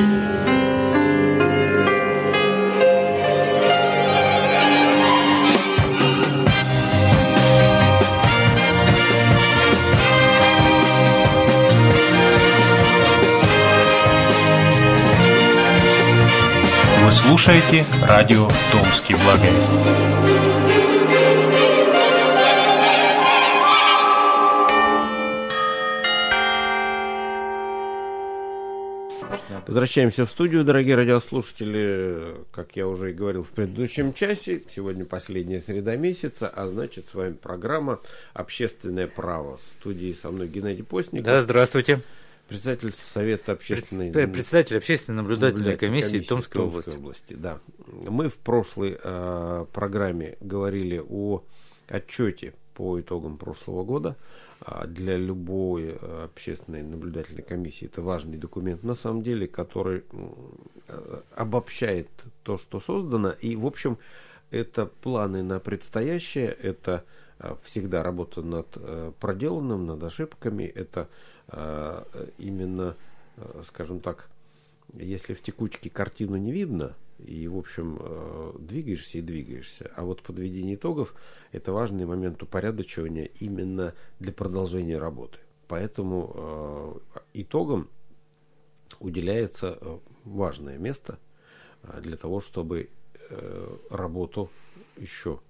Вы слушаете радио «Томский благовест». Возвращаемся в студию, дорогие радиослушатели. Как я уже и говорил в предыдущем часе, сегодня последняя среда месяца, а значит с вами программа «Общественное право». В студии со мной Геннадий Постник. Да, здравствуйте. Председатель Совета общественной... Председатель общественной наблюдательной комиссии, комиссии Томской, Томской области. области. Да. Мы в прошлой э, программе говорили о отчете по итогам прошлого года – для любой э, общественной наблюдательной комиссии это важный документ на самом деле, который э, обобщает то, что создано. И, в общем, это планы на предстоящее, это э, всегда работа над проделанным, над ошибками, это именно, скажем так, если в текучке картину не видно, и, в общем, э, двигаешься и двигаешься. А вот подведение итогов – это важный момент упорядочивания именно для продолжения работы. Поэтому э, итогам уделяется э, важное место для того, чтобы работу еще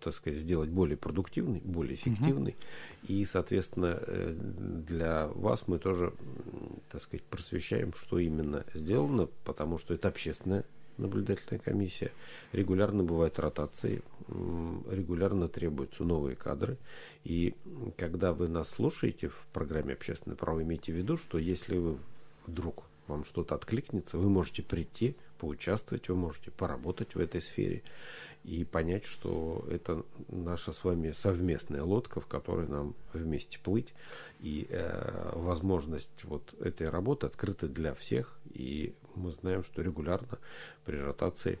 так сказать, сделать более продуктивной, более эффективной. Угу. И, соответственно, для вас мы тоже, так сказать, просвещаем, что именно сделано, потому что это общественная наблюдательная комиссия. Регулярно бывают ротации, регулярно требуются новые кадры. И когда вы нас слушаете в программе «Общественное право», имейте в виду, что если вы вдруг вам что-то откликнется, вы можете прийти, поучаствовать, вы можете поработать в этой сфере и понять, что это наша с вами совместная лодка, в которой нам вместе плыть. И э, возможность вот этой работы открыта для всех. И мы знаем, что регулярно при ротации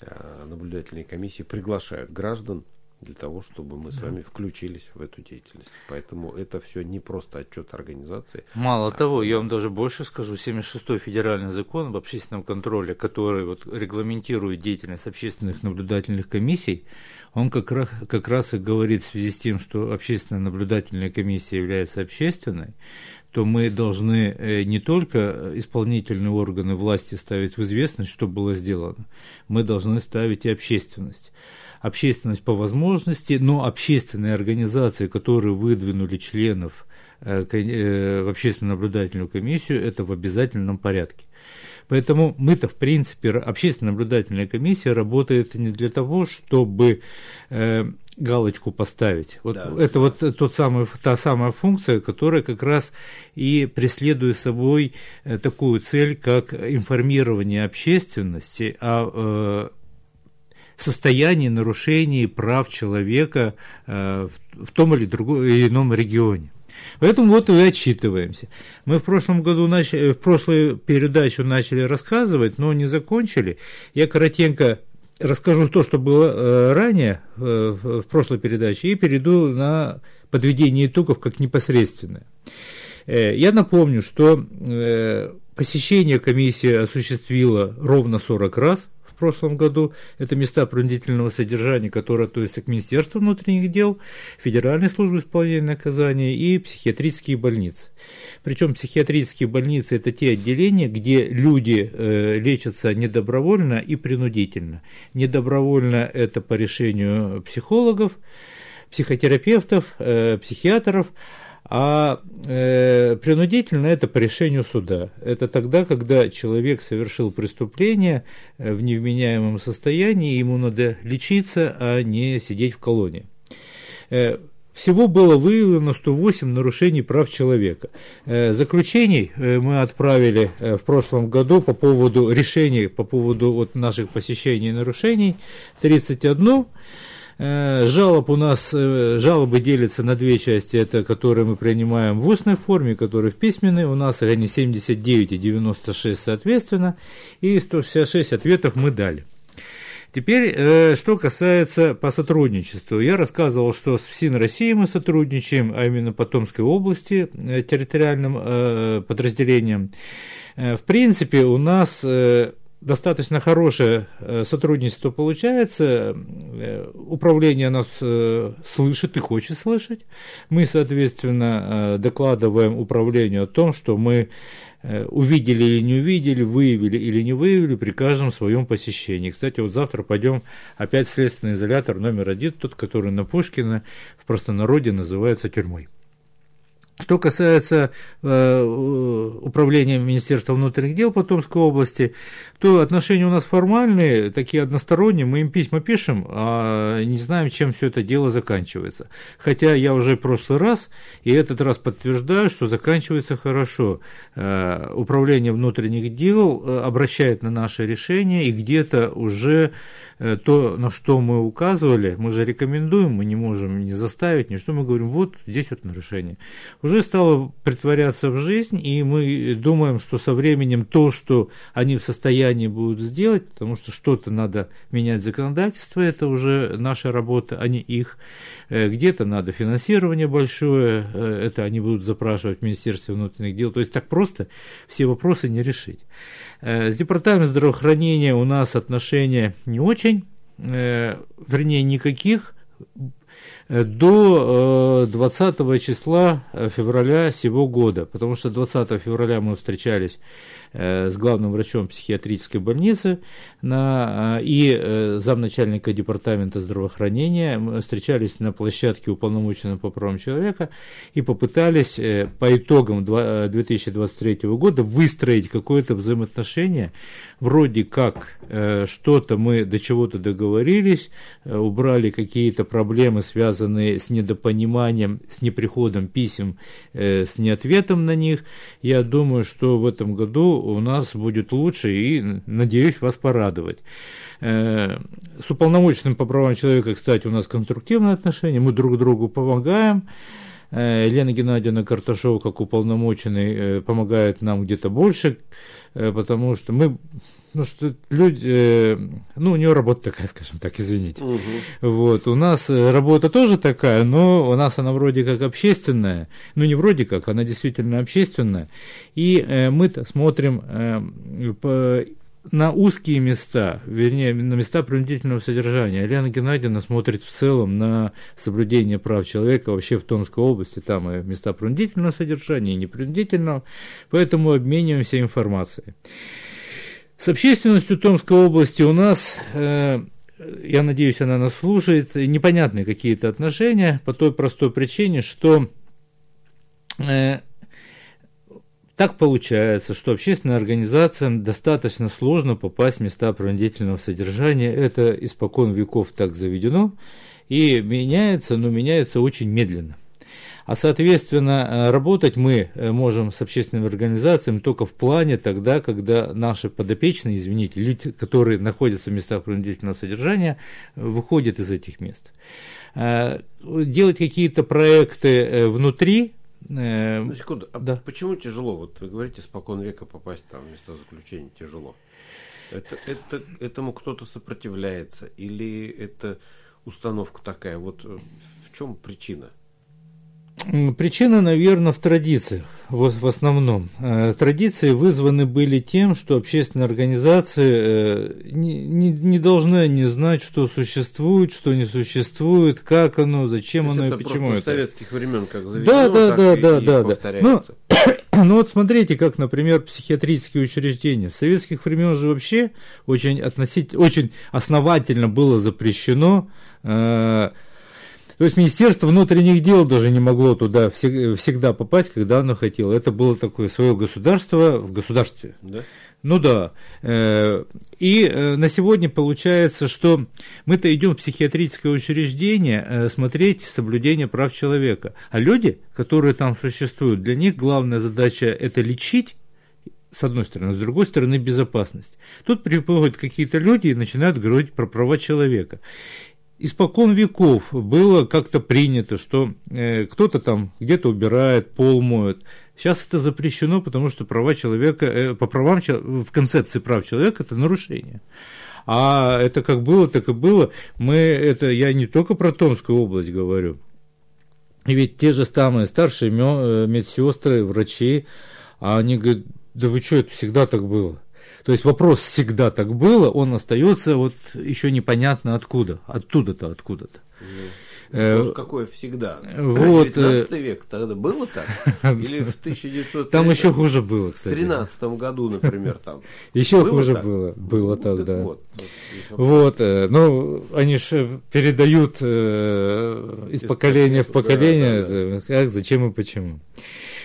э, наблюдательные комиссии приглашают граждан для того, чтобы мы с вами включились в эту деятельность. Поэтому это все не просто отчет организации. Мало а, того, я вам даже больше скажу, 76-й федеральный закон об общественном контроле, который вот регламентирует деятельность общественных наблюдательных комиссий, он как раз, как раз и говорит в связи с тем, что общественная наблюдательная комиссия является общественной, то мы должны э, не только исполнительные органы власти ставить в известность, что было сделано, мы должны ставить и общественность общественность по возможности, но общественные организации, которые выдвинули членов э, э, в общественную наблюдательную комиссию, это в обязательном порядке. Поэтому мы-то, в принципе, общественная наблюдательная комиссия работает не для того, чтобы э, галочку поставить. Вот да. это вот тот самый, та самая функция, которая как раз и преследует собой э, такую цель, как информирование общественности о э, состоянии нарушений прав человека э, в, том или другом или ином регионе. Поэтому вот и отчитываемся. Мы в прошлом году начали, в прошлую передачу начали рассказывать, но не закончили. Я коротенько расскажу то, что было э, ранее э, в прошлой передаче, и перейду на подведение итогов как непосредственное. Э, я напомню, что э, посещение комиссии осуществила ровно 40 раз в прошлом году. Это места принудительного содержания, которые относятся к Министерству внутренних дел, Федеральной службе исполнения наказания и психиатрические больницы. Причем психиатрические больницы – это те отделения, где люди э, лечатся недобровольно и принудительно. Недобровольно – это по решению психологов, психотерапевтов, э, психиатров – а э, принудительно это по решению суда. Это тогда, когда человек совершил преступление э, в невменяемом состоянии, ему надо лечиться, а не сидеть в колонии. Э, всего было выявлено 108 нарушений прав человека. Э, заключений мы отправили в прошлом году по поводу решений, по поводу вот наших посещений и нарушений 31. Э, жалоб у нас, э, жалобы делятся на две части, это которые мы принимаем в устной форме, которые в письменной, у нас они 79 и 96 соответственно, и 166 ответов мы дали. Теперь, что касается по сотрудничеству. Я рассказывал, что с ФСИН России мы сотрудничаем, а именно по Томской области территориальным подразделением. В принципе, у нас достаточно хорошее э, сотрудничество получается. Э, управление нас э, слышит и хочет слышать. Мы, соответственно, докладываем управлению о том, что мы увидели или не увидели, выявили или не выявили при каждом своем посещении. Кстати, вот завтра пойдем опять в следственный изолятор номер один, тот, который на Пушкина в простонародье называется тюрьмой. Что касается э, управления Министерства внутренних дел по Томской области, то отношения у нас формальные, такие односторонние, мы им письма пишем, а не знаем, чем все это дело заканчивается. Хотя я уже в прошлый раз и этот раз подтверждаю, что заканчивается хорошо. Э, управление внутренних дел э, обращает на наши решения и где-то уже то, на что мы указывали, мы же рекомендуем, мы не можем не заставить, ни что мы говорим, вот здесь вот нарушение. Уже стало притворяться в жизнь, и мы думаем, что со временем то, что они в состоянии будут сделать, потому что что-то надо менять законодательство, это уже наша работа, а не их. Э, где-то надо финансирование большое, э, это они будут запрашивать в Министерстве внутренних дел. То есть так просто все вопросы не решить. Э, с департаментом здравоохранения у нас отношения не очень, вернее никаких, до 20 числа февраля сего года, потому что 20 февраля мы встречались Э, с главным врачом психиатрической больницы на, э, и э, замначальника департамента здравоохранения. Мы встречались на площадке уполномоченного по правам человека и попытались по итогам 2023 года выстроить какое-то взаимоотношение. Вроде как что-то мы до чего-то договорились, убрали какие-то проблемы, связанные с недопониманием, с неприходом писем, с неответом на них. Я думаю, что в этом году у нас будет лучше и надеюсь вас порадовать. Э, с уполномоченным по правам человека, кстати, у нас конструктивные отношения, мы друг другу помогаем. Э, Елена Геннадьевна Карташова, как уполномоченный, э, помогает нам где-то больше, потому что мы ну что люди, ну у нее работа такая, скажем так, извините. Угу. Вот у нас работа тоже такая, но у нас она вроде как общественная, ну не вроде как, она действительно общественная, и э, мы-то смотрим э, по, на узкие места, вернее, на места принудительного содержания. Елена Геннадьевна смотрит в целом на соблюдение прав человека вообще в Томской области, там и места принудительного содержания, и непринудительного, поэтому обмениваемся информацией. С общественностью Томской области у нас, э, я надеюсь, она нас слушает, непонятные какие-то отношения по той простой причине, что э, так получается, что общественным организациям достаточно сложно попасть в места принудительного содержания. Это испокон веков так заведено и меняется, но меняется очень медленно. А, соответственно, э, работать мы э, можем с общественными организациями только в плане тогда, когда наши подопечные, извините, люди, которые находятся в местах принудительного содержания, выходят из этих мест. Э, делать какие-то проекты внутри на секунду, а да. почему тяжело? Вот вы говорите, спокон века попасть там в места заключения тяжело. Это, это, этому кто-то сопротивляется или это установка такая? Вот в чем причина? Причина, наверное, в традициях, в, в основном. Э, традиции вызваны были тем, что общественные организации э, не, не, не должны не знать, что существует, что не существует, как оно, зачем оно это и почему это. советских времен как заведено, да, да, да, да, да, да. Ну, ну вот смотрите, как, например, психиатрические учреждения. С советских времен же вообще очень, относительно, очень основательно было запрещено э, то есть Министерство внутренних дел даже не могло туда всегда попасть, когда оно хотело. Это было такое свое государство в государстве. Да? Ну да. Э, и э, на сегодня получается, что мы-то идем в психиатрическое учреждение э, смотреть соблюдение прав человека. А люди, которые там существуют, для них главная задача это лечить с одной стороны, с другой стороны безопасность. Тут приходят какие-то люди и начинают говорить про права человека испокон веков было как-то принято, что э, кто-то там где-то убирает, пол моет. Сейчас это запрещено, потому что права человека, э, по правам, в концепции прав человека это нарушение. А это как было, так и было. Мы, это я не только про Томскую область говорю. И ведь те же самые старшие э, медсестры, врачи, а они говорят, да вы что, это всегда так было. То есть вопрос всегда так было, он остается вот еще непонятно откуда, оттуда-то, откуда-то. Вопрос какой всегда. Вот, 19 век тогда было так? Или в 1900 Там еще хуже было, кстати. В 13 году, например, там. Еще Было хуже так? было. Было Ну, так, так да. Вот, вот, Вот, э, ну, они же передают э, из Из поколения в поколение, да, э, как, зачем и почему.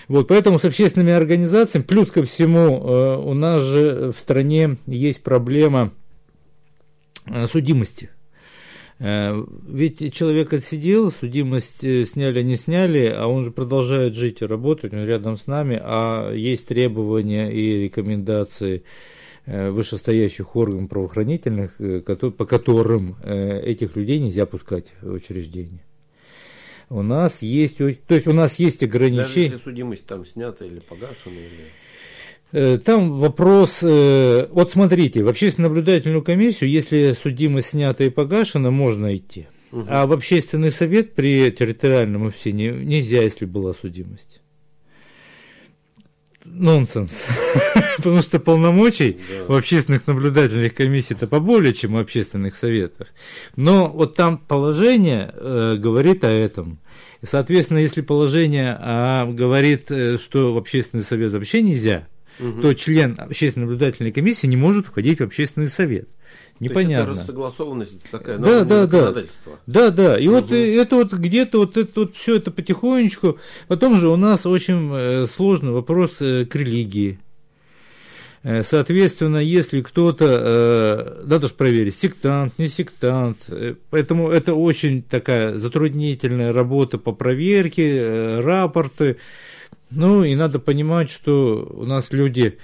Вот, поэтому с общественными организациями, плюс ко всему, э, у нас же в стране есть проблема э, судимости. Э, Ведь человек отсидел, судимость сняли, не сняли, а он же продолжает жить и работать, он рядом с нами, а есть требования и рекомендации вышестоящих органов правоохранительных, по которым этих людей нельзя пускать в учреждение. У нас есть, то есть у нас есть Даже ограничения. если судимость там снята или погашена, или... Э, Там вопрос, э, вот смотрите, в общественную наблюдательную комиссию, если судимость снята и погашена, можно идти. Мгм. А в общественный совет при территориальном офисе нельзя, если была судимость. Нонсенс. Потому что полномочий Да. в общественных наблюдательных комиссиях-то поболее, чем в общественных советах. Но вот там положение э, говорит о этом. И, соответственно, если положение а, говорит, э, что в общественный совет вообще нельзя, то член общественной наблюдательной комиссии не может входить в общественный совет. То есть Непонятно. это рассогласованность такая Да, да, да. Да, да. И вот Мгм. э, это вот где-то вот это вот все это потихонечку. Потом же у нас очень э, сложный вопрос э, к религии. Э, Соответственно, если кто-то, надо же проверить, сектант, не сектант. Поэтому это очень такая затруднительная работа по проверке, рапорты. Ну и надо понимать, что у нас люди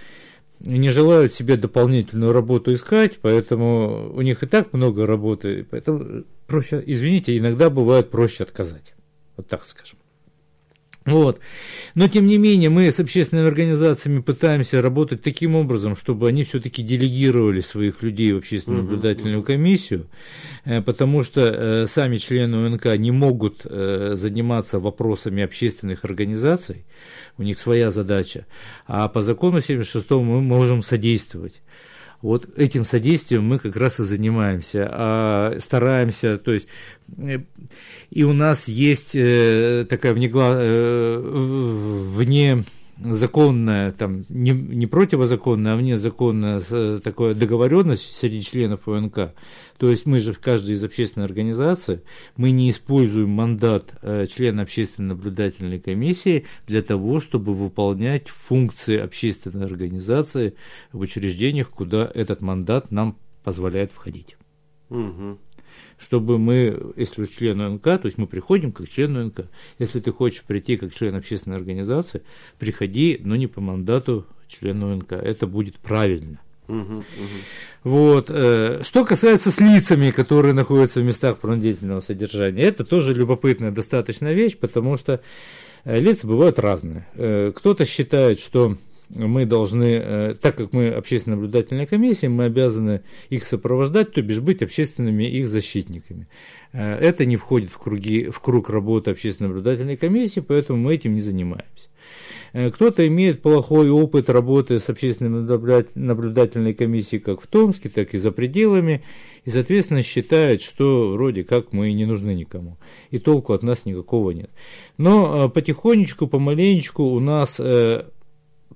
не желают себе дополнительную работу искать, поэтому у них и так много работы, поэтому проще, извините, иногда бывает проще отказать. Вот так скажем. Вот. Но, тем не менее, мы с общественными организациями пытаемся работать таким образом, чтобы они все-таки делегировали своих людей в общественную Мгм, наблюдательную комиссию, э, потому что э, сами члены УНК не могут э, заниматься вопросами общественных организаций, у них своя задача, а по закону 76 мы можем содействовать. Вот этим содействием мы как раз и занимаемся, а стараемся, то есть э, и у нас есть э, такая внегла, э, вне законная, там, не, не противозаконная, а внезаконная такая договоренность среди членов ОНК. То есть мы же в каждой из общественной организаций, мы не используем мандат э, члена общественной наблюдательной комиссии для того, чтобы выполнять функции общественной организации в учреждениях, куда этот мандат нам позволяет входить Мгм. чтобы мы, если у члена НК, то есть мы приходим как член НК. Если ты хочешь прийти как член общественной организации, приходи, но не по мандату члена НК. Это будет правильно. Вот. э, Что касается с лицами, которые находятся в местах принудительного содержания, это тоже любопытная достаточно вещь, потому что э, лица бывают разные. Э, Кто-то считает, что мы должны, так как мы общественная наблюдательная комиссия, мы обязаны их сопровождать, то бишь быть общественными их защитниками. Это не входит в, круги, в круг работы общественной наблюдательной комиссии, поэтому мы этим не занимаемся. Э, Кто-то имеет плохой опыт работы с общественной наблюдательной комиссией как в Томске, так и за пределами, и, соответственно, считает, что вроде как мы не нужны никому, и толку от нас никакого нет. Но э, потихонечку, помаленечку у нас э,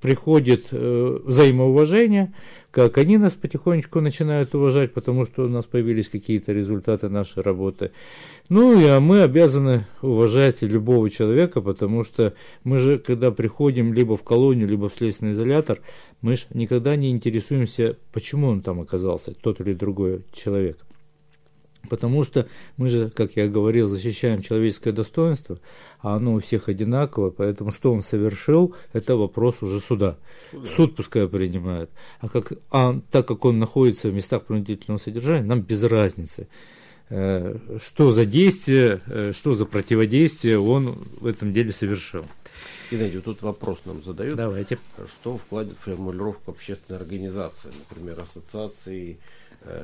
приходит э, взаимоуважение, как они нас потихонечку начинают уважать, потому что у нас появились какие-то результаты нашей работы. Ну и а мы обязаны уважать любого человека, потому что мы же, когда приходим либо в колонию, либо в следственный изолятор, мы же никогда не интересуемся, почему он там оказался, тот или другой человек. Потому что мы же, как я говорил, защищаем человеческое достоинство, а оно у всех одинаково, поэтому что он совершил, это вопрос уже суда. Суд пускай принимает. А, как, а так как он находится в местах принудительного содержания, нам без разницы, э, что за действие, э, что за противодействие он в этом деле совершил. Геннадий, вот тут вопрос нам задают. Давайте. Что вкладет в формулировку общественной организации, например, ассоциации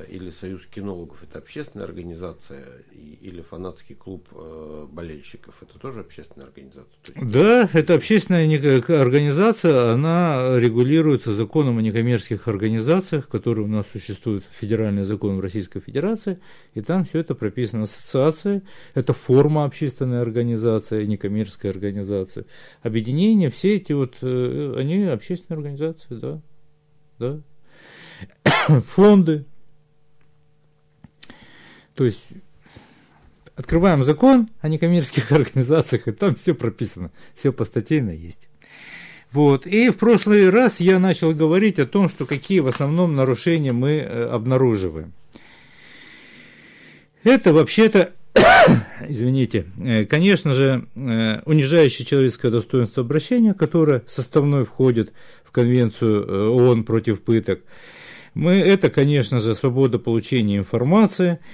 или Союз кинологов это общественная организация, или фанатский клуб э, болельщиков это тоже общественная организация? Есть... Да, это общественная организация, она регулируется законом о некоммерческих организациях, который у нас существует федеральный закон в Российской Федерации, и там все это прописано. Ассоциация – это форма общественной организации, некоммерческая организация. Объединения, все эти вот, э, они общественные организации, да, да. Фонды. То есть открываем закон о некоммерческих организациях, и там все прописано, все постатейно есть. Вот. И в прошлый раз я начал говорить о том, что какие в основном нарушения мы э, обнаруживаем. Это вообще-то, извините, э, конечно же, э, унижающее человеческое достоинство обращения, которое составной входит в Конвенцию ООН против пыток. Мы, это, конечно же, свобода получения информации –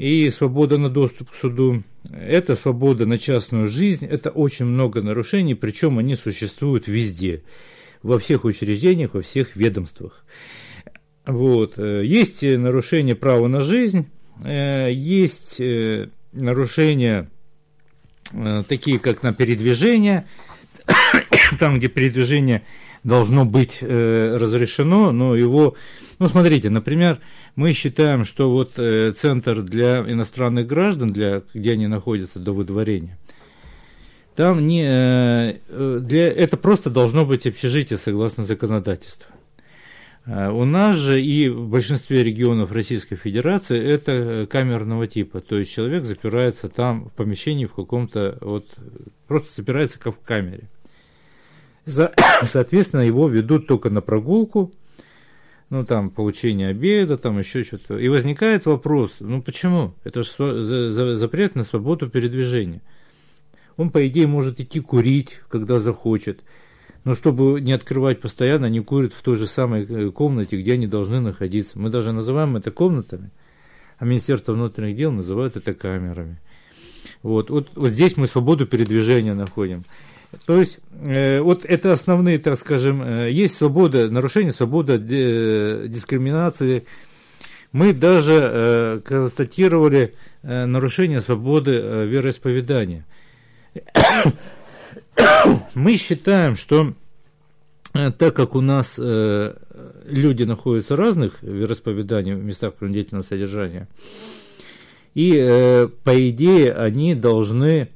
и свобода на доступ к суду, это свобода на частную жизнь, это очень много нарушений, причем они существуют везде, во всех учреждениях, во всех ведомствах. Вот. Э, есть нарушения права на жизнь, э, есть э, нарушения такие, как на передвижение, там, где передвижение должно быть разрешено, но его, ну, смотрите, например, мы считаем, что вот э, центр для иностранных граждан, для, где они находятся до выдворения, там не, э, э, для, это просто должно быть общежитие согласно законодательству. У нас же и в большинстве регионов Российской Федерации это камерного типа, то есть человек запирается там в помещении в каком-то, вот, просто запирается как в камере. Соответственно, его ведут только на прогулку, ну, там, получение обеда, там, еще что-то. И возникает вопрос, ну, почему? Это же запрет на свободу передвижения. Он, по идее, может идти курить, когда захочет. Но чтобы не открывать постоянно, они курят в той же самой э, комнате, где они должны находиться. Мы даже называем это комнатами, а Министерство внутренних дел называют это камерами. Вот, вот, вот здесь мы свободу передвижения находим. То есть, э, вот это основные, так скажем, э, есть свобода, нарушение свободы э, дискриминации. Мы даже констатировали нарушение свободы вероисповедания. Мы считаем, что так как у нас люди находятся разных вероисповеданий в местах принудительного содержания, и, по идее, они должны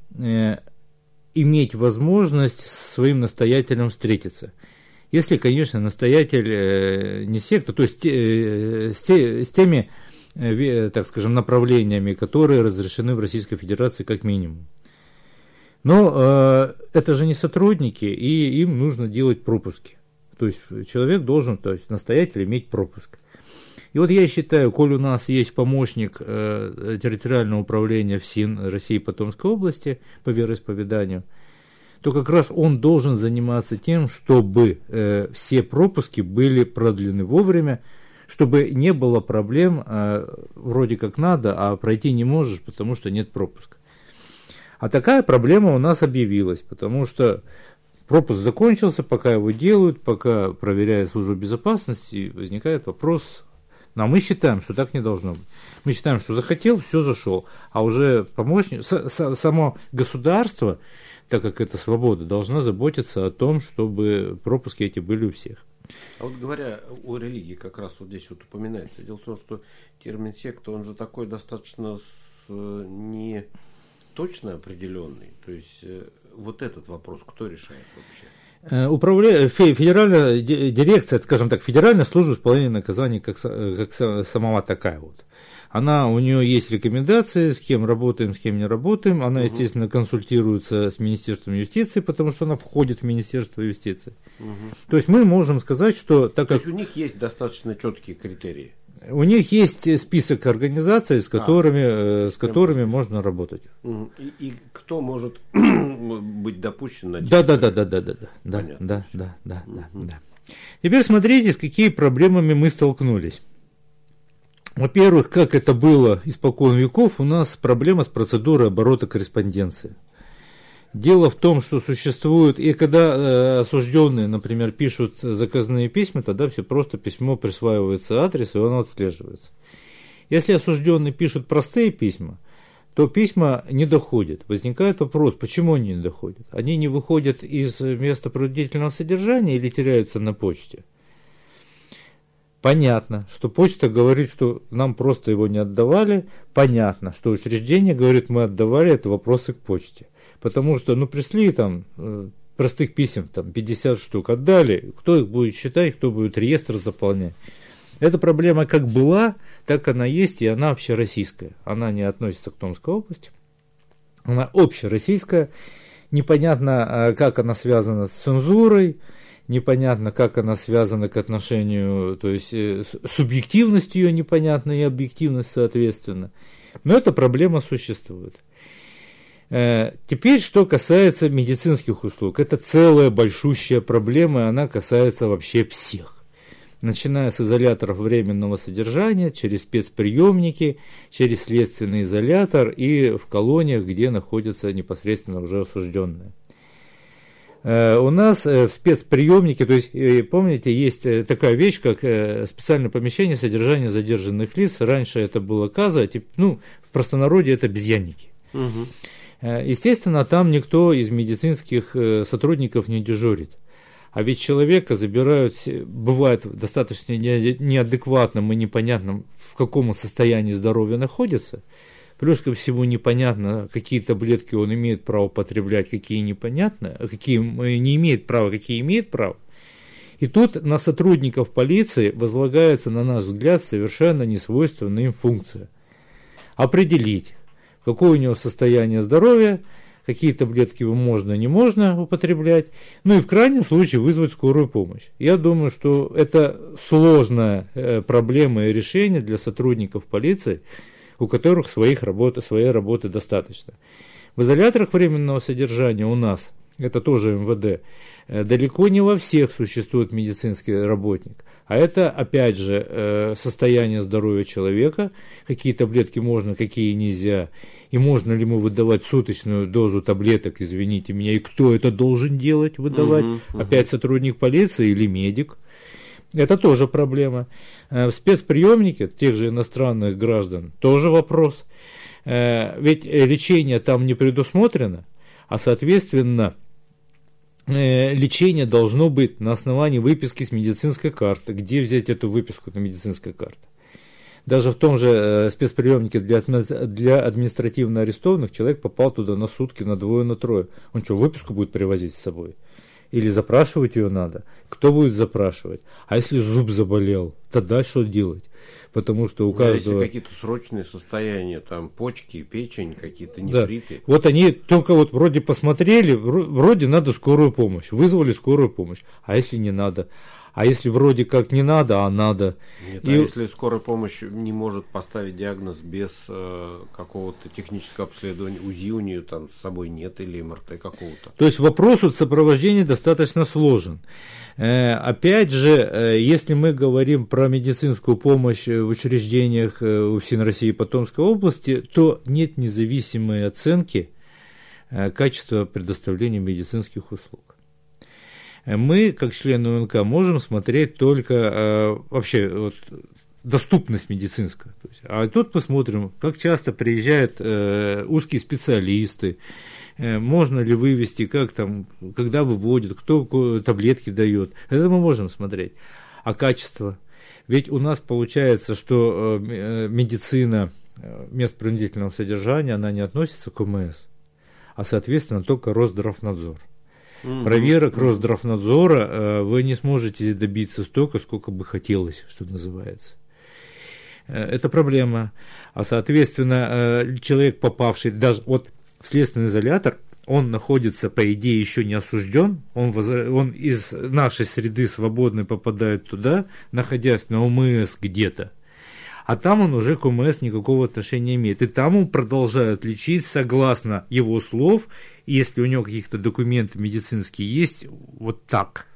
иметь возможность с своим настоятелем встретиться. Если, конечно, настоятель э, не секта, то есть э, с, те, с теми, э, так скажем, направлениями, которые разрешены в Российской Федерации как минимум. Но это же не сотрудники, и им нужно делать пропуски. То есть человек должен, то есть настоятель иметь пропуск. И вот я считаю, коль у нас есть помощник э, территориального управления в СИН России по Томской области по вероисповеданию, то как раз он должен заниматься тем, чтобы э, все пропуски были продлены вовремя, чтобы не было проблем, э, вроде как надо, а пройти не можешь, потому что нет пропуска. А такая проблема у нас объявилась, потому что пропуск закончился, пока его делают, пока проверяет служба безопасности, возникает вопрос но мы считаем, что так не должно быть. Мы считаем, что захотел, все зашел. А уже помощник, само государство, так как это свобода, должно заботиться о том, чтобы пропуски эти были у всех. А вот говоря о религии, как раз вот здесь вот упоминается. Дело в том, что термин секта, он же такой достаточно не точно определенный. То есть э, вот этот вопрос кто решает вообще? Э, управля... Федеральная дирекция, скажем так, Федеральная служба исполнения наказаний, как, как самого такая вот. Она, у нее есть рекомендации, с кем работаем, с кем не работаем. Она, угу. естественно, консультируется с Министерством юстиции, потому что она входит в Министерство юстиции. Угу. То есть мы можем сказать, что так То как... есть у них есть достаточно четкие критерии. У них есть список организаций, с а. которыми, а, с которыми прям... можно работать. И, и кто может быть допущен на да, да, да, да, да, да, да, Понятно. да, да, да, да, да. Теперь смотрите, с какими проблемами мы столкнулись. Во-первых, как это было испокон веков, у нас проблема с процедурой оборота корреспонденции. Дело в том, что существует, и когда э, осужденные, например, пишут заказные письма, тогда все просто письмо присваивается адрес, и оно отслеживается. Если осужденные пишут простые письма, то письма не доходят. Возникает вопрос, почему они не доходят? Они не выходят из места принудительного содержания или теряются на почте? Понятно, что почта говорит, что нам просто его не отдавали. Понятно, что учреждение говорит, мы отдавали, это вопросы к почте. Потому что, ну, пришли там э, простых писем, там 50 штук отдали, кто их будет считать, кто будет реестр заполнять. Эта проблема как была, так она есть, и она общероссийская. Она не относится к Томской области. Она общероссийская. Непонятно, а, как она связана с цензурой, непонятно, как она связана к отношению, то есть э, субъективность ее непонятна и объективность соответственно. Но эта проблема существует. Э, теперь, что касается медицинских услуг, это целая большущая проблема, и она касается вообще всех. Начиная с изоляторов временного содержания, через спецприемники, через следственный изолятор и в колониях, где находятся непосредственно уже осужденные. Э, у нас э, в спецприемнике, то есть, помните, есть такая вещь, как специальное помещение содержания задержанных лиц. Раньше это было КАЗа, ну, в простонародье это обезьянники. Угу. Э, естественно, там никто из медицинских э, сотрудников не дежурит. А ведь человека забирают, бывает достаточно неадекватным и непонятным, в каком состоянии здоровья находится. Плюс ко всему непонятно, какие таблетки он имеет право потреблять, какие непонятно, какие не имеет права, какие имеет право. И тут на сотрудников полиции возлагается, на наш взгляд, совершенно несвойственная им функция. Определить, какое у него состояние здоровья, какие таблетки можно, не можно употреблять, ну и в крайнем случае вызвать скорую помощь. Я думаю, что это сложная э, проблема и решение для сотрудников полиции, у которых своих работ, своей работы достаточно. В изоляторах временного содержания у нас, это тоже МВД, э, далеко не во всех существует медицинский работник. А это, опять же, э, состояние здоровья человека, какие таблетки можно, какие нельзя, и можно ли ему выдавать суточную дозу таблеток, извините меня, и кто это должен делать, выдавать, угу, угу. опять сотрудник полиции или медик. Это тоже проблема. Э, в спецприемнике тех же иностранных граждан тоже вопрос. Э, ведь лечение там не предусмотрено, а соответственно лечение должно быть на основании выписки с медицинской карты. Где взять эту выписку на медицинской карте? Даже в том же э, спецприемнике для административно арестованных человек попал туда на сутки, на двое, на трое. Он что, выписку будет привозить с собой? Или запрашивать ее надо? Кто будет запрашивать? А если зуб заболел, тогда что делать? потому что у ну, каждого... Если какие-то срочные состояния, там почки, печень, какие-то нефриты. Да. Вот они только вот вроде посмотрели, вроде надо скорую помощь, вызвали скорую помощь, а если не надо? А если вроде как не надо, а надо. Нет, и... а если скорая помощь не может поставить диагноз без э, какого-то технического обследования, УЗИ у нее там с собой нет или МРТ какого-то. То есть вопрос вот сопровождения достаточно сложен. Э, опять же, э, если мы говорим про медицинскую помощь в учреждениях э, УФСИН России и Потомской области, то нет независимой оценки э, качества предоставления медицинских услуг мы, как члены УНК, можем смотреть только э, вообще вот, доступность медицинская. А тут посмотрим, как часто приезжают э, узкие специалисты, э, можно ли вывести, как там, когда выводят, кто таблетки дает. Это мы можем смотреть. А качество? Ведь у нас получается, что э, медицина мест принудительного содержания, она не относится к ОМС, а, соответственно, только Росздравнадзор. Угу. Проверок Росздравнадзора э, вы не сможете добиться столько, сколько бы хотелось, что называется. Э, это проблема. А соответственно, э, человек, попавший даже вот в следственный изолятор, он находится, по идее, еще не осужден, он, воз... он из нашей среды свободной попадает туда, находясь на ОМС где-то а там он уже к ОМС никакого отношения не имеет. И там он продолжают лечить согласно его слов, если у него каких-то документы медицинские есть, вот так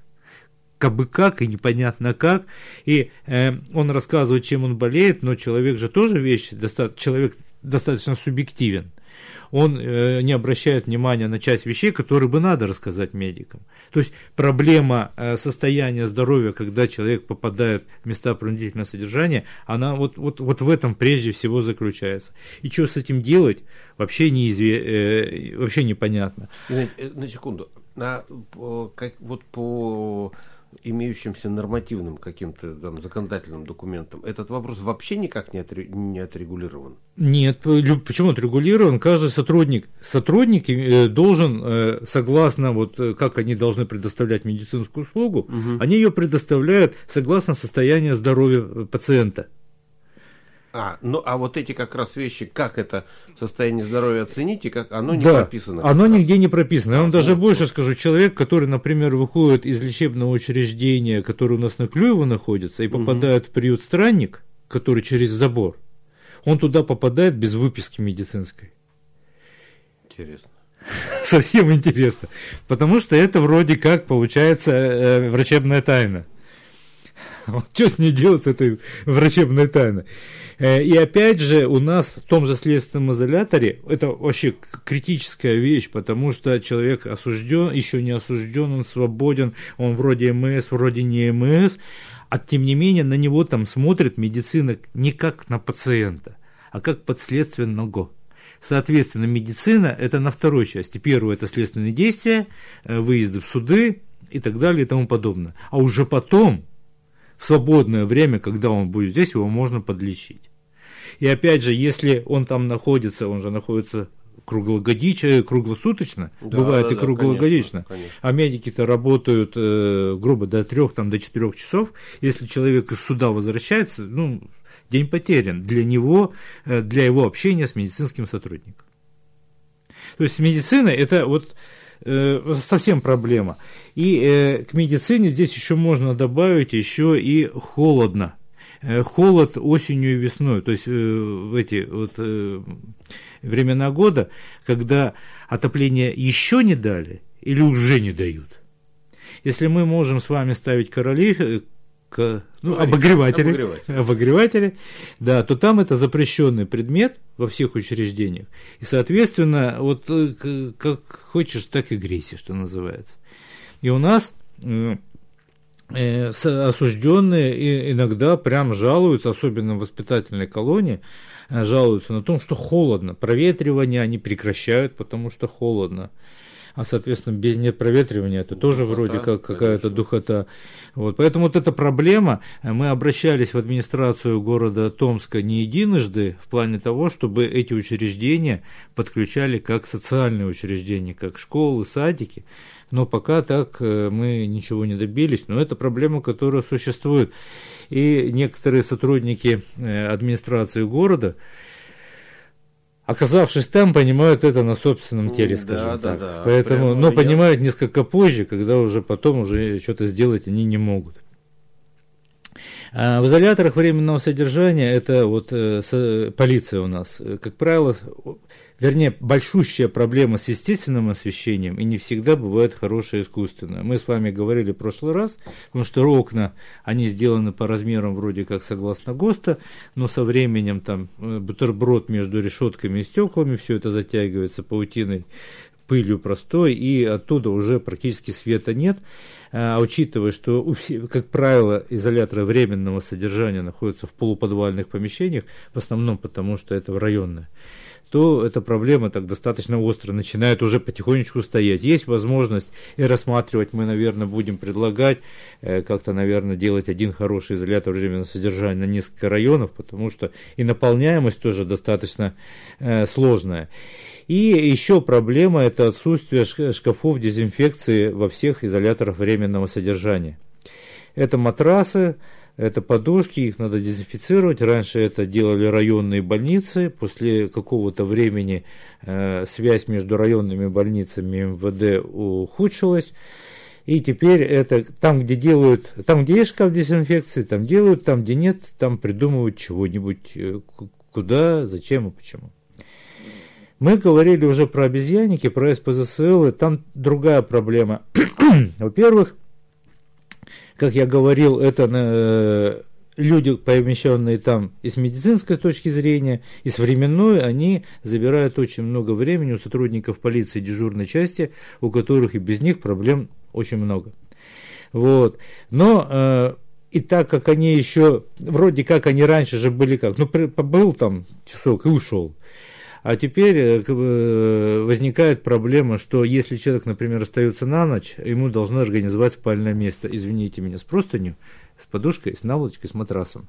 как бы как и непонятно как. И э, он рассказывает, чем он болеет, но человек же тоже вещь, доста- человек достаточно субъективен. Он э, не обращает внимания на часть вещей, которые бы надо рассказать медикам. То есть проблема э, состояния здоровья, когда человек попадает в места принудительного содержания, она вот, вот, вот в этом прежде всего заключается. И что с этим делать, вообще, неизве, э, вообще непонятно. На, на секунду. А, как, вот по имеющимся нормативным каким-то там законодательным документом, этот вопрос вообще никак не, отре, не отрегулирован? Нет, почему отрегулирован? Каждый сотрудник, сотрудник э, должен, э, согласно вот э, как они должны предоставлять медицинскую услугу, угу. они ее предоставляют согласно состоянию здоровья пациента. А, ну а вот эти как раз вещи, как это состояние здоровья оценить, и как оно не да, прописано. Оно раз. нигде не прописано. Я вам а, даже вот, больше скажу, человек, который, например, выходит из лечебного учреждения, которое у нас на Клюево находится, и попадает угу. в приют странник, который через забор, он туда попадает без выписки медицинской. Интересно. Совсем интересно. Потому что это вроде как получается э, врачебная тайна. Вот что с ней делать, с этой врачебной тайной? Э, и опять же, у нас в том же следственном изоляторе, это вообще критическая вещь, потому что человек осужден, еще не осужден, он свободен, он вроде МС, вроде не МС, а тем не менее на него там смотрит медицина не как на пациента, а как подследственного. Соответственно, медицина – это на второй части. Первое – это следственные действия, э, выезды в суды и так далее и тому подобное. А уже потом, в свободное время, когда он будет здесь, его можно подлечить. И опять же, если он там находится, он же находится круглогодично, круглосуточно, да, бывает да, и круглогодично, конечно, конечно. а медики-то работают, э, грубо, до трех, там, до четырех часов, если человек из суда возвращается, ну, день потерян для него, э, для его общения с медицинским сотрудником. То есть медицина это вот э, совсем проблема. И э, к медицине здесь еще можно добавить еще и холодно. Э, холод осенью и весной, то есть в эти вот времена года, когда отопление еще не дали или уже не дают. Если мы можем с вами ставить короли, к, ну, обогреватели, обогреватели. обогреватели, да, то там это запрещенный предмет во всех учреждениях. И, соответственно, вот как хочешь, так и грейся, что называется. И у нас Э, осужденные иногда прям жалуются, особенно в воспитательной колонии, э, жалуются на том, что холодно. Проветривание они прекращают, потому что холодно. А, соответственно, без нет проветривания это тоже духота, вроде как какая-то духота. Вот. Поэтому вот эта проблема, мы обращались в администрацию города Томска не единожды в плане того, чтобы эти учреждения подключали как социальные учреждения, как школы, садики но пока так э, мы ничего не добились. Но это проблема, которая существует. И некоторые сотрудники э, администрации города, оказавшись там, понимают это на собственном теле, скажем да, так. Да, да. Поэтому, но я... понимают несколько позже, когда уже потом уже что-то сделать они не могут. А в изоляторах временного содержания это вот э, полиция у нас, как правило, вернее, большущая проблема с естественным освещением, и не всегда бывает хорошее искусственное. Мы с вами говорили в прошлый раз, потому что окна, они сделаны по размерам вроде как согласно ГОСТа, но со временем там э, бутерброд между решетками и стеклами, все это затягивается паутиной, пылью простой, и оттуда уже практически света нет. А учитывая, что, как правило, изоляторы временного содержания находятся в полуподвальных помещениях, в основном потому, что это районное то эта проблема так достаточно остро начинает уже потихонечку стоять. Есть возможность и рассматривать, мы, наверное, будем предлагать э, как-то, наверное, делать один хороший изолятор временного содержания на несколько районов, потому что и наполняемость тоже достаточно э, сложная. И еще проблема – это отсутствие шкафов дезинфекции во всех изоляторах временного содержания. Это матрасы, это подушки, их надо дезинфицировать. Раньше это делали районные больницы. После какого-то времени э, связь между районными больницами и МВД ухудшилась. И теперь это там, где делают, там, где есть шкаф дезинфекции, там делают, там, где нет, там придумывают чего-нибудь, э, куда, зачем и почему. Мы говорили уже про обезьянники, про СПЗСЛ, и там другая проблема. Во-первых, как я говорил, это э, люди, помещенные там и с медицинской точки зрения, и с временной, они забирают очень много времени у сотрудников полиции дежурной части, у которых и без них проблем очень много. Вот. Но э, и так как они еще, вроде как они раньше же были как, ну, побыл там часок и ушел. А теперь э, э, возникает проблема, что если человек, например, остается на ночь, ему должно организовать спальное место, извините меня, с простынью, с подушкой, с наволочкой, с матрасом.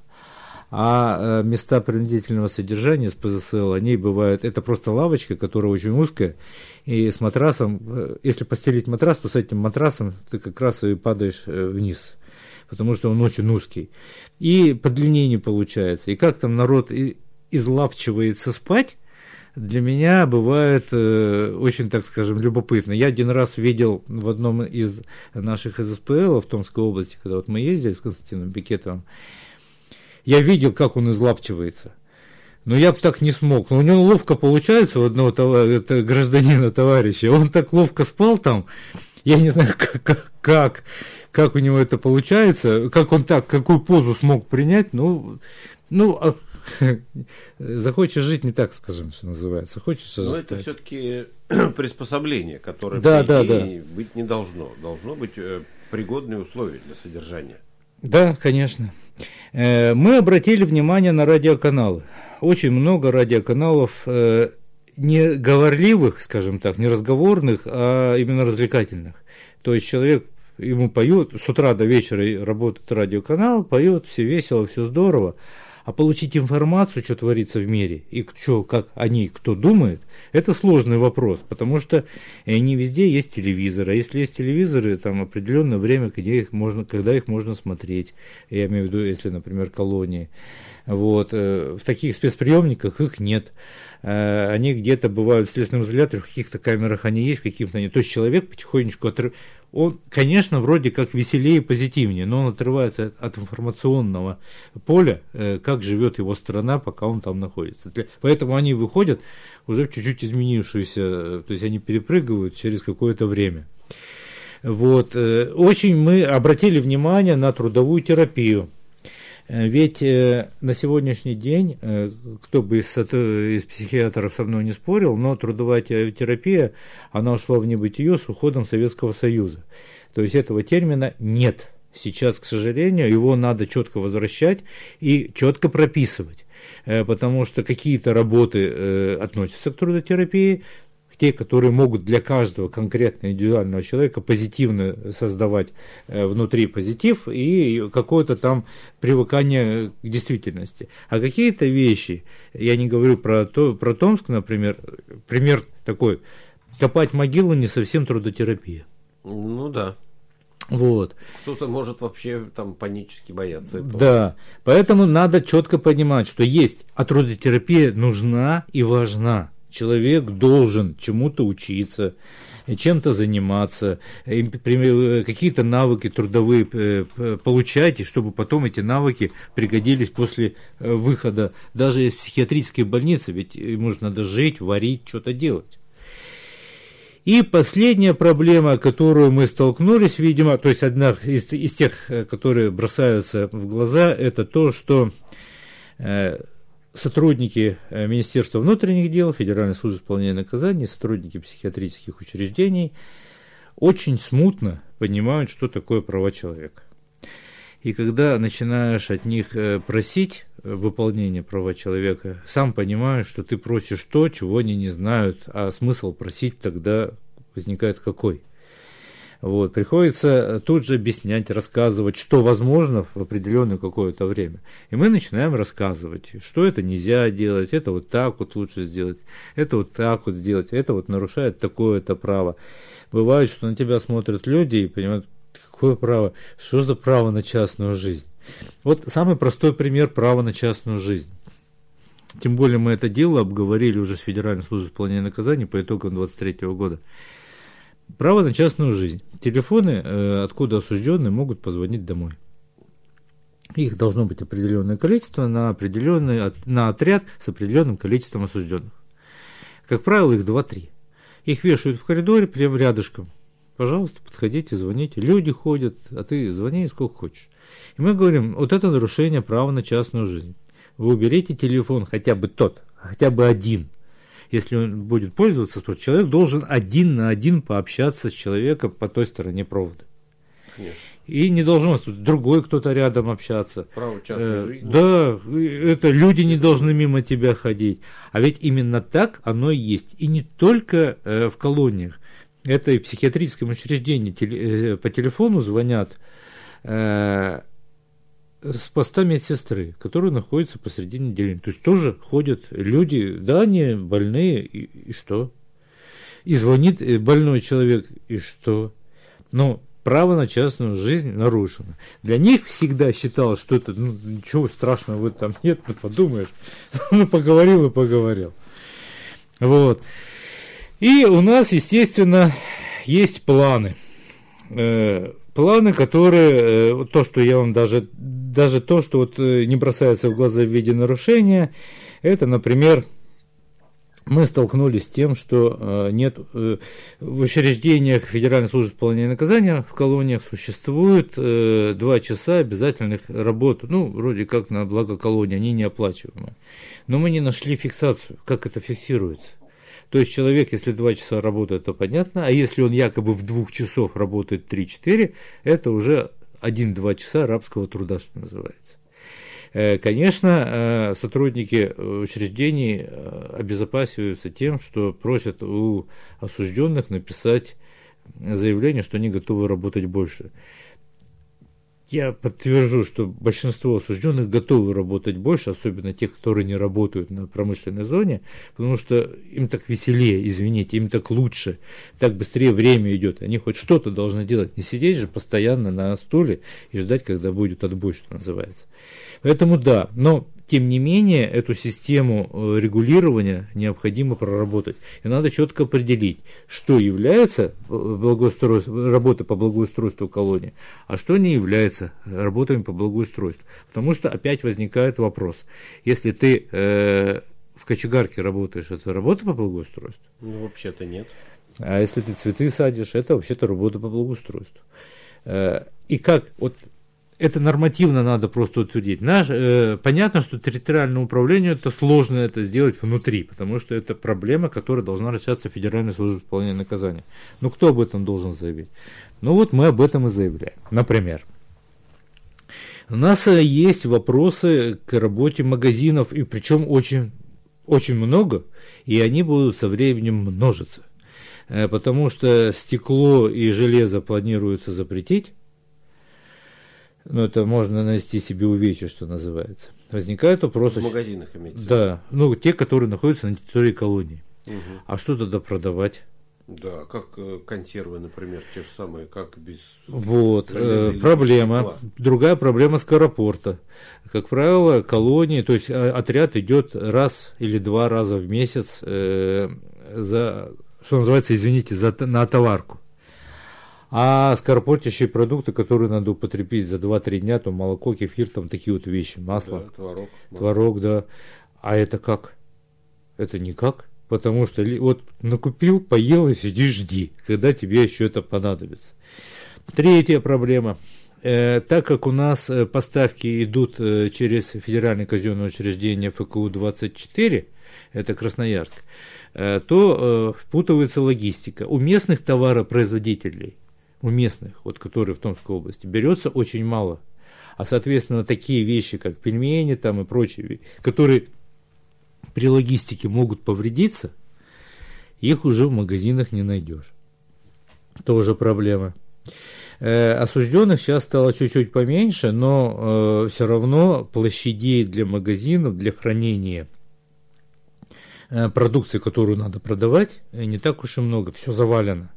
А э, места принудительного содержания с ПЗСЛ, они бывают, это просто лавочка, которая очень узкая, и с матрасом, если постелить матрас, то с этим матрасом ты как раз и падаешь вниз, потому что он очень узкий. И по длине не получается. И как там народ излавчивается спать, для меня бывает э, очень, так скажем, любопытно. Я один раз видел в одном из наших ССПЛ в Томской области, когда вот мы ездили с Константином Бикетовым, я видел, как он излапчивается. Но я бы так не смог. Но у него ловко получается у одного это гражданина, товарища. Он так ловко спал там. Я не знаю, как, как, как у него это получается, как он так, какую позу смог принять. Ну, ну, а захочешь жить не так, скажем, что называется. Хочешь Но это все-таки приспособление, которое да, да, да. быть не должно. Должно быть э, пригодные условия для содержания. Да, конечно. Э, мы обратили внимание на радиоканалы. Очень много радиоканалов э, не говорливых, скажем так, не разговорных, а именно развлекательных. То есть человек ему поет, с утра до вечера работает радиоканал, поет, все весело, все здорово. А получить информацию, что творится в мире, и что, как они, кто думает, это сложный вопрос, потому что не везде есть телевизоры. А если есть телевизоры, там определенное время, где их можно, когда их можно смотреть. Я имею в виду, если, например, колонии. Вот. Э, в таких спецприемниках их нет. Э, они где-то бывают в следственном изоляторе, в каких-то камерах они есть, в каких-то нет. То есть человек потихонечку отрыв он, конечно, вроде как веселее и позитивнее, но он отрывается от информационного поля, э, как живет его страна, пока он там находится. Поэтому они выходят уже в чуть-чуть изменившуюся, э, то есть они перепрыгивают через какое-то время. Вот. Э, очень мы обратили внимание на трудовую терапию. Э, ведь э, на сегодняшний день, э, кто бы из, из психиатров со мной не спорил, но трудовая терапия, она ушла в небытие с уходом Советского Союза. То есть этого термина нет. Сейчас, к сожалению, его надо четко возвращать и четко прописывать потому что какие-то работы относятся к трудотерапии, те, которые могут для каждого конкретно индивидуального человека позитивно создавать э, внутри позитив и какое-то там привыкание к действительности. А какие-то вещи, я не говорю про, то, про Томск, например, пример такой, копать могилу не совсем трудотерапия. Ну да. Вот. Кто-то может вообще там панически бояться этого. Да, поэтому надо четко понимать, что есть, а трудотерапия нужна и важна. Человек должен чему-то учиться, чем-то заниматься, какие-то навыки трудовые э, получать, и чтобы потом эти навыки пригодились после э, выхода даже из психиатрической больницы, ведь ему же надо жить, варить, что-то делать. И последняя проблема, которую мы столкнулись, видимо, то есть одна из, из тех, э, которые бросаются в глаза, это то, что сотрудники э, Министерства внутренних дел, Федеральной службы исполнения наказаний, сотрудники психиатрических учреждений очень смутно понимают, что такое права человека. И когда начинаешь от них э, просить э, выполнения права человека, сам понимаешь, что ты просишь то, чего они не знают, а смысл просить тогда возникает какой? Вот, приходится э, тут же объяснять, рассказывать, что возможно в определенное какое-то время. И мы начинаем рассказывать, что это нельзя делать, это вот так вот лучше сделать, это вот так вот сделать, это вот нарушает такое-то право. Бывает, что на тебя смотрят люди и понимают, какое право, что за право на частную жизнь. Вот самый простой пример права на частную жизнь. Тем более мы это дело обговорили уже с Федеральной службой исполнения наказаний по итогам 23 года. Право на частную жизнь. Телефоны, э, откуда осужденные, могут позвонить домой. Их должно быть определенное количество на, определенный, на отряд с определенным количеством осужденных. Как правило, их 2-3. Их вешают в коридоре прямо рядышком. Пожалуйста, подходите, звоните. Люди ходят, а ты звони сколько хочешь. И мы говорим, вот это нарушение права на частную жизнь. Вы уберите телефон, хотя бы тот, хотя бы один. Если он будет пользоваться, то человек должен один на один пообщаться с человеком по той стороне провода. Конечно. И не должен тут другой кто-то рядом общаться. Право частной Э, жизни. Да, это люди не должны мимо тебя ходить. А ведь именно так оно и есть. И не только э, в колониях. Это и в психиатрическом учреждении э, по телефону звонят с поста медсестры, которые находятся посредине отделения. То есть тоже ходят люди, да, они больные, и, и что? И звонит э, больной человек, и что? Но право на частную жизнь нарушено. Для них всегда считалось, что это, ну, ничего страшного в этом нет, ну, подумаешь. Ну, поговорил и поговорил. Вот. И у нас, естественно, есть планы. Э, планы, которые, э, то, что я вам даже, даже то, что вот э, не бросается в глаза в виде нарушения, это, например, мы столкнулись с тем, что э, нет в учреждениях Федеральной службы исполнения наказания в колониях существует два часа обязательных работ, ну, вроде как на благо колонии, они неоплачиваемые. Но мы не нашли фиксацию, как это фиксируется. То есть человек, если два часа работает, то понятно, а если он якобы в двух часов работает 3-4, это уже 1-2 часа рабского труда, что называется. Э, Конечно, э, сотрудники учреждений э, обезопасиваются тем, что просят у осужденных написать заявление, что они готовы работать больше. Я подтвержу, что большинство осужденных готовы работать больше, особенно тех, которые не работают на промышленной зоне, потому что им так веселее, извините, им так лучше, так быстрее время идет. Они хоть что-то должны делать, не сидеть же постоянно на стуле и ждать, когда будет отбой, что называется. Поэтому да, но тем не менее эту систему э, регулирования необходимо проработать. И надо четко определить, что является благоустройство, работой по благоустройству колонии, а что не является работами по благоустройству. Потому что опять возникает вопрос, если ты э, в кочегарке работаешь, это работа по благоустройству? Ну, вообще-то нет. А если ты цветы садишь, это вообще-то работа по благоустройству. Э, И как, вот это нормативно надо просто утвердить. Наш, э, понятно, что территориальному управлению это сложно это сделать внутри, потому что это проблема, которая должна решаться Федеральной службой исполнения наказания. Ну, кто об этом должен заявить? Ну, вот мы об этом и заявляем. Например, у нас э, есть вопросы к работе магазинов, и причем очень, очень много, и они будут со временем множиться. Э, Потому что стекло и железо планируется запретить, ну, это можно нанести себе увечья, что называется. Возникает вопрос... В магазинах имеется. Да, ну, те, которые находятся на территории колонии. Мгм. А что тогда продавать? Да, как э, консервы, например, те же самые, как без... Вот, э, проблема. стекла. Другая проблема с аэропорта. Как правило, колонии, то есть э, отряд идет раз или два раза в месяц э, за, что называется, извините, за, на товарку. А скоропортящие продукты, которые надо употребить за 2-3 дня, то молоко, кефир, там такие вот вещи, масло. Да, творог. Творог, да. А это как? Это никак. Потому что вот накупил, поел и сиди, жди, когда тебе еще это понадобится. Третья проблема. Э, так как у нас э, поставки идут э, через федеральное казенное учреждение ФКУ-24, это Красноярск, э, то впутывается логистика. У местных товаропроизводителей, у местных, вот которые в Томской области, берется очень мало. А соответственно такие вещи, как пельмени там и прочие, которые при логистике могут повредиться, их уже в магазинах не найдешь. Тоже проблема. Э, осужденных сейчас стало чуть-чуть поменьше, но все равно площадей для магазинов, для хранения э, продукции, которую надо продавать, э, не так уж и много, все завалено.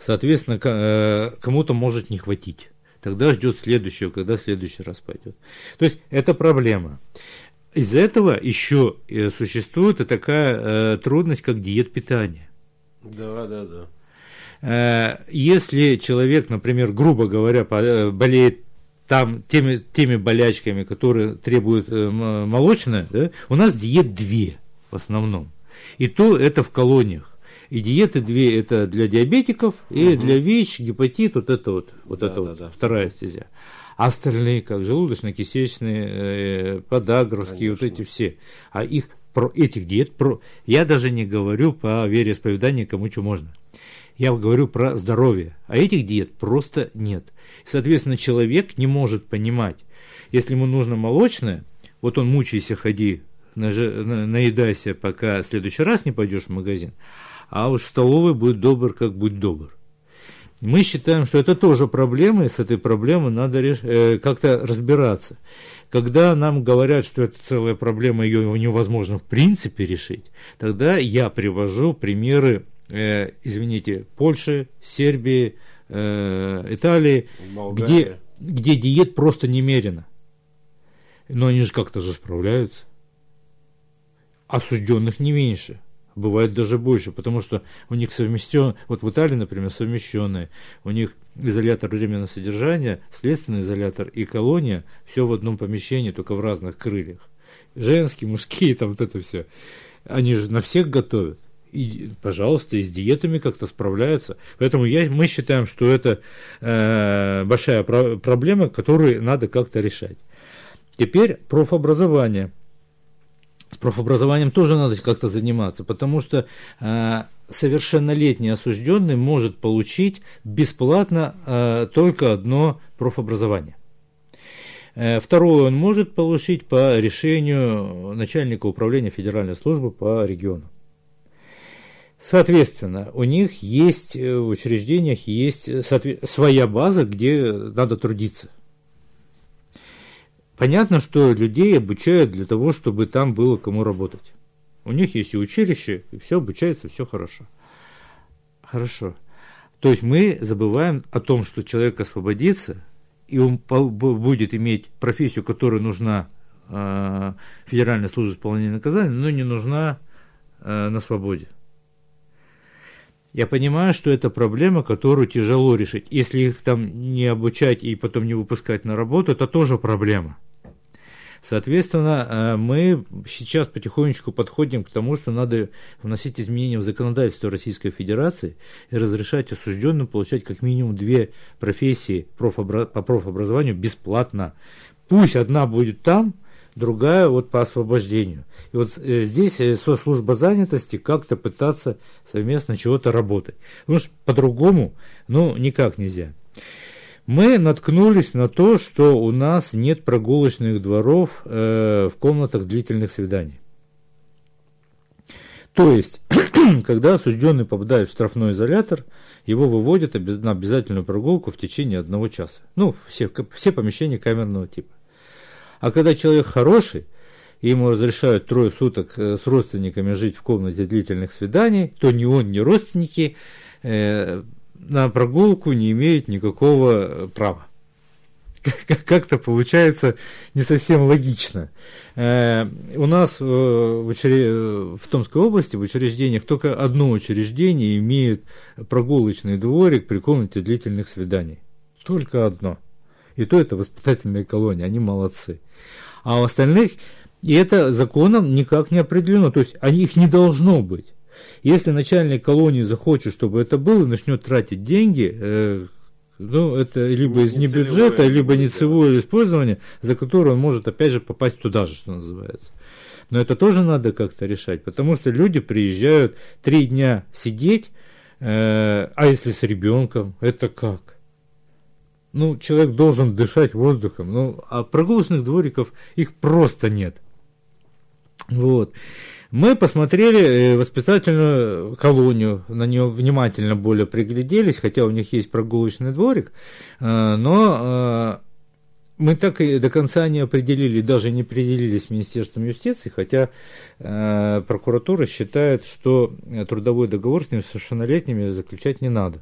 Соответственно, э, кому-то может не хватить. Тогда ждет следующего, когда следующий раз пойдет. То есть это проблема. Из этого еще э, существует и такая э, трудность, как диет питания. Да, да, да. Если человек, например, грубо говоря, болеет там теми, теми болячками, которые требуют молочное, да, у нас диет две в основном. И то это в колониях. И диеты две это для диабетиков и угу. для ВИЧ, гепатит, вот это вот, вот да, это да, вот да. вторая стезя. А остальные как желудочно-кисечные, э, подагровские, Конечно. вот эти все. А их про этих диет, про, я даже не говорю по вероисповеданию, кому что можно. Я говорю про здоровье. А этих диет просто нет. Соответственно, человек не может понимать, если ему нужно молочное, вот он мучайся, ходи, наедайся, пока в следующий раз не пойдешь в магазин, а уж в столовой будет добр, как будь добр. Мы считаем, что это тоже проблема, и с этой проблемой надо э, как-то разбираться. Когда нам говорят, что это целая проблема, ее невозможно в принципе решить, тогда я привожу примеры, э, извините, Польши, Сербии, э, Италии, где, где диет просто немерено. Но они же как-то же справляются. Осужденных не меньше. Бывает даже больше, потому что у них совмещен, вот в Италии, например, совмещенные, у них изолятор временного содержания, следственный изолятор и колония, все в одном помещении, только в разных крыльях. Женские, мужские, там вот это все. Они же на всех готовят. И, пожалуйста, и с диетами как-то справляются. Поэтому я, мы считаем, что это э, большая про- проблема, которую надо как-то решать. Теперь профобразование. С профобразованием тоже надо как-то заниматься, потому что э, совершеннолетний осужденный может получить бесплатно э, только одно профобразование. Э, второе он может получить по решению начальника управления федеральной службы по региону. Соответственно, у них есть э, в учреждениях есть своя база, где надо трудиться. Понятно, что людей обучают для того, чтобы там было кому работать. У них есть и училище, и все обучается, все хорошо. Хорошо. То есть мы забываем о том, что человек освободится, и он будет иметь профессию, которая нужна э, Федеральной службе исполнения наказания, но не нужна э, на свободе. Я понимаю, что это проблема, которую тяжело решить. Если их там не обучать и потом не выпускать на работу, это тоже проблема. Соответственно, э, мы сейчас потихонечку подходим к тому, что надо вносить изменения в законодательство Российской Федерации и разрешать осужденным получать как минимум две профессии по профобразованию бесплатно. Пусть одна будет там, другая вот по освобождению. И вот э, здесь э, служба занятости как-то пытаться совместно чего-то работать. Потому что по-другому, ну, никак нельзя мы наткнулись на то, что у нас нет прогулочных дворов э, в комнатах длительных свиданий. То есть, когда осужденный попадает в штрафной изолятор, его выводят на обязательную прогулку в течение одного часа. Ну, все, все помещения камерного типа. А когда человек хороший, ему разрешают трое суток э, с родственниками жить в комнате длительных свиданий, то ни он, ни родственники э, на прогулку не имеет никакого э, права. Как-то получается не совсем логично. Э, у нас э, в Томской области в учреждениях только одно учреждение имеет прогулочный дворик при комнате длительных свиданий. Только одно. И то это воспитательная колония, они молодцы. А у остальных, и это законом никак не определено, то есть они, их не должно быть. Если начальник колонии захочет, чтобы это было, начнет тратить деньги, э, ну, это либо ну, из не бюджета, либо нецевое использование, за которое он может опять же попасть туда же, что называется. Но это тоже надо как-то решать, потому что люди приезжают три дня сидеть, э, а если с ребенком, это как? Ну, человек должен дышать воздухом, ну, а прогулочных двориков их просто нет. Вот. Мы посмотрели э, воспитательную колонию, на нее внимательно более пригляделись, хотя у них есть прогулочный дворик, э, но э, мы так и до конца не определили, даже не определились с Министерством юстиции, хотя прокуратура считает, что трудовой договор с несовершеннолетними заключать не надо.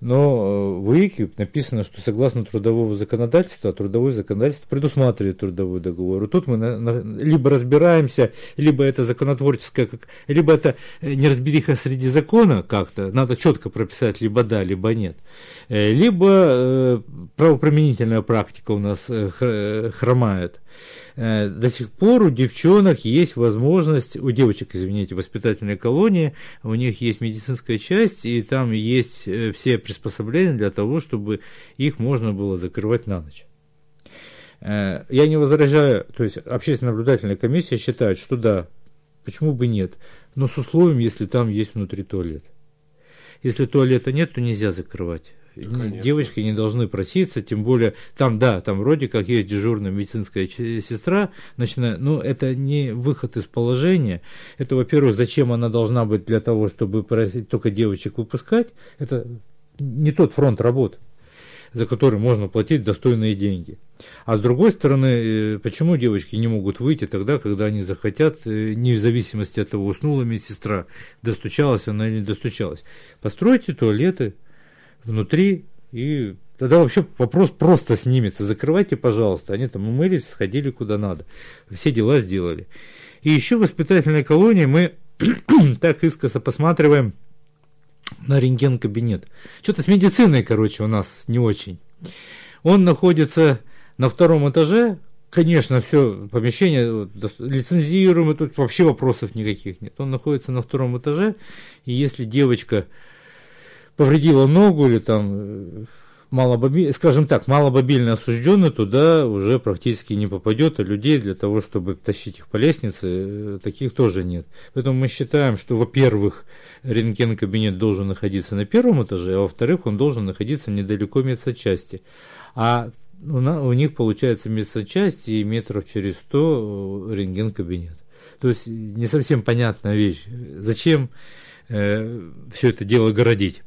Но в УИКе написано, что согласно трудового законодательства, трудовое законодательство предусматривает трудовой договор. И тут мы на, на, либо разбираемся, либо это законотворческое, как, либо это неразбериха среди закона как-то, надо четко прописать либо да, либо нет. Э, либо э, правоприменительная практика у нас э, хромает. Э, до сих пор у девчонок есть возможность, у девочек, извините, воспитательной колонии, у них есть медицинская часть, и там есть э, все приспособления для того, чтобы их можно было закрывать на ночь. Э, я не возражаю, то есть общественная наблюдательная комиссия считает, что да, почему бы нет, но с условием, если там есть внутри туалет. Если туалета нет, то нельзя закрывать. Да, Девочки не должны проситься, тем более там, да, там вроде как есть дежурная медицинская сестра, начиная, но это не выход из положения. Это, во-первых, зачем она должна быть для того, чтобы только девочек выпускать, это не тот фронт работ, за который можно платить достойные деньги. А с другой стороны, э, почему девочки не могут выйти тогда, когда они захотят, э, не в зависимости от того, уснула медсестра, достучалась она или не достучалась. Постройте туалеты внутри, и тогда вообще вопрос просто снимется. Закрывайте, пожалуйста. Они там умылись, сходили куда надо. Все дела сделали. И еще в воспитательной колонии мы так искоса посматриваем на рентген-кабинет. Что-то с медициной, короче, у нас не очень. Он находится на втором этаже, конечно, все помещение лицензируемо, тут вообще вопросов никаких нет. Он находится на втором этаже, и если девочка повредила ногу или там э, малобоби... скажем так, малобобильно осужденный туда уже практически не попадет, а людей для того, чтобы тащить их по лестнице, э, таких тоже нет. Поэтому мы считаем, что, во-первых, рентген-кабинет должен находиться на первом этаже, а во-вторых, он должен находиться недалеко медсочасти. А у, на, у них получается медсочасть и метров через 100 э, рентген-кабинет. То есть не совсем понятная вещь. Зачем э, все это дело городить?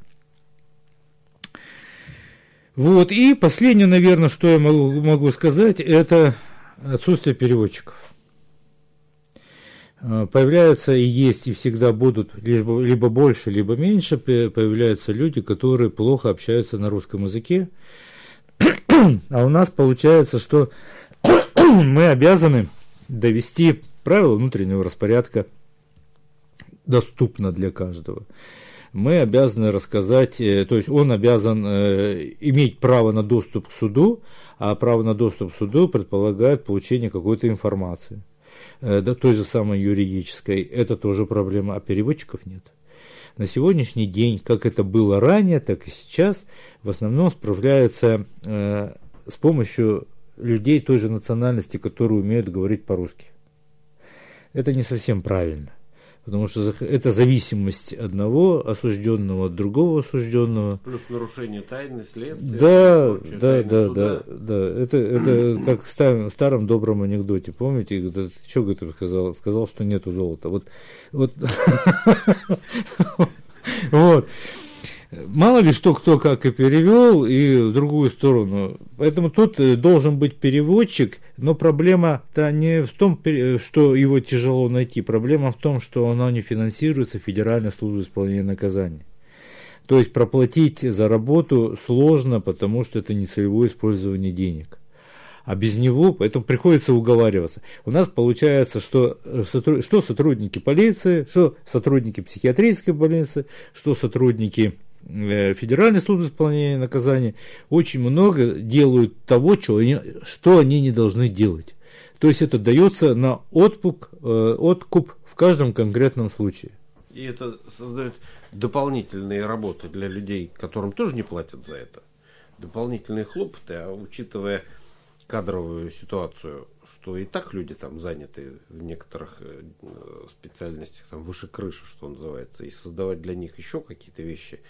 Вот, и последнее, наверное, что я могу, могу сказать, это отсутствие переводчиков. Э, появляются и есть, и всегда будут либо, либо больше, либо меньше, появляются люди, которые плохо общаются на русском языке, а у нас получается, что мы обязаны довести правила внутреннего распорядка доступно для каждого. Мы обязаны рассказать, э, то есть он обязан э, иметь право на доступ к суду, а право на доступ к суду предполагает получение какой-то информации, э, да, той же самой юридической. Это тоже проблема, а переводчиков нет на сегодняшний день, как это было ранее, так и сейчас, в основном справляются э, с помощью людей той же национальности, которые умеют говорить по-русски. Это не совсем правильно. Потому что это зависимость одного осужденного от другого осужденного. Плюс нарушение тайны следствия. Да, да, да, да, да. Это, это как в старом, старом добром анекдоте, помните? Что говорит, сказал? Сказал, что нету золота. Вот, вот, вот. Мало ли что кто как и перевел, и в другую сторону. Поэтому тут э, должен быть переводчик, но проблема-то не в том, что его тяжело найти. Проблема в том, что оно не финансируется Федеральной службой исполнения наказаний. То есть проплатить за работу сложно, потому что это не целевое использование денег. А без него, поэтому приходится уговариваться. У нас получается, что, э, что сотрудники полиции, что сотрудники психиатрической больницы, что сотрудники Федеральной службы исполнения наказания очень много делают того, что они, что они не должны делать. То есть это дается на откуп, э, откуп в каждом конкретном случае. И это создает дополнительные работы для людей, которым тоже не платят за это. Дополнительные хлопоты, а учитывая кадровую ситуацию, что и так люди там заняты в некоторых э, специальностях там выше крыши, что называется, и создавать для них еще какие-то вещи –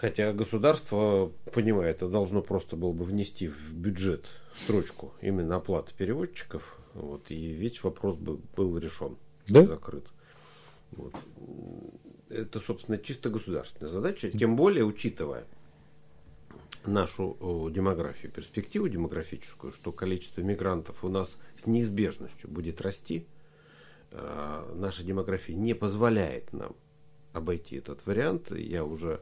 Хотя государство, понимает, это должно просто было бы внести в бюджет строчку именно оплаты переводчиков, вот, и весь вопрос бы был решен, да? закрыт. Вот. Это, собственно, чисто государственная задача, тем более учитывая нашу демографию, перспективу демографическую, что количество мигрантов у нас с неизбежностью будет расти, а, наша демография не позволяет нам обойти этот вариант. Я уже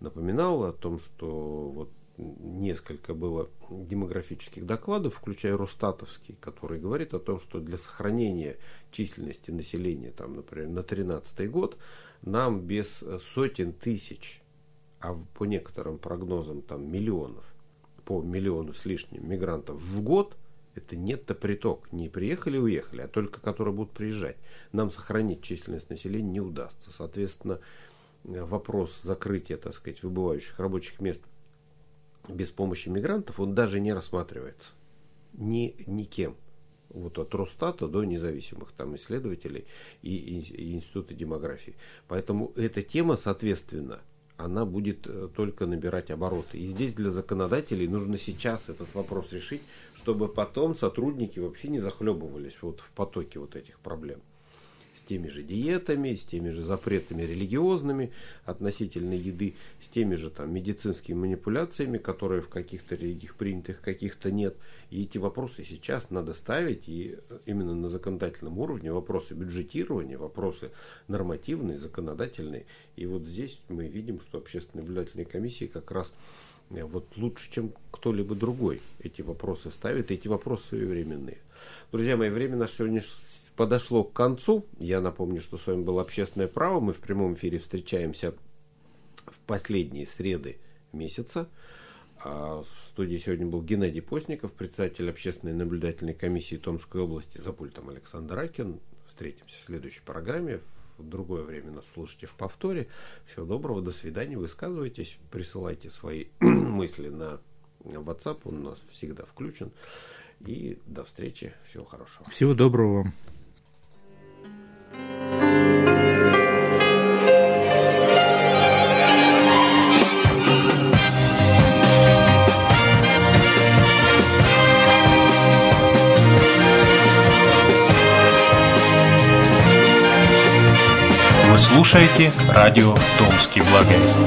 напоминал о том, что вот несколько было демографических докладов, включая Росстатовский, который говорит о том, что для сохранения численности населения, там, например, на 2013 год, нам без сотен тысяч, а по некоторым прогнозам там миллионов, по миллиону с лишним мигрантов в год Это нет-то приток. Не приехали уехали, а только которые будут приезжать. Нам сохранить численность населения не удастся. Соответственно, вопрос закрытия, так сказать, выбывающих рабочих мест без помощи мигрантов, он даже не рассматривается. Ни, никем. Вот от Росстата до независимых там исследователей и, и, и Института демографии. Поэтому эта тема, соответственно, она будет э, только набирать обороты. И здесь для законодателей нужно сейчас этот вопрос решить, чтобы потом сотрудники вообще не захлебывались вот в потоке вот этих проблем теми же диетами, с теми же запретами религиозными относительно еды, с теми же там медицинскими манипуляциями, которые в каких-то религиях принятых, каких-то нет. И эти вопросы сейчас надо ставить, и именно на законодательном уровне вопросы бюджетирования, вопросы нормативные, законодательные. И вот здесь мы видим, что общественные наблюдательные комиссии как раз э, вот лучше, чем кто-либо другой эти вопросы ставит, эти вопросы своевременные. Друзья мои, время наше сегодня подошло к концу. Я напомню, что с вами было «Общественное право». Мы в прямом эфире встречаемся в последние среды месяца. А в студии сегодня был Геннадий Постников, председатель общественной наблюдательной комиссии Томской области за пультом Александр Ракин. Встретимся в следующей программе. В другое время нас слушайте в повторе. Всего доброго, до свидания. Высказывайтесь, присылайте свои мысли на WhatsApp. Он у нас всегда включен. И до встречи. Всего хорошего. Всего доброго вам. Вы слушаете радио «Томский благовест».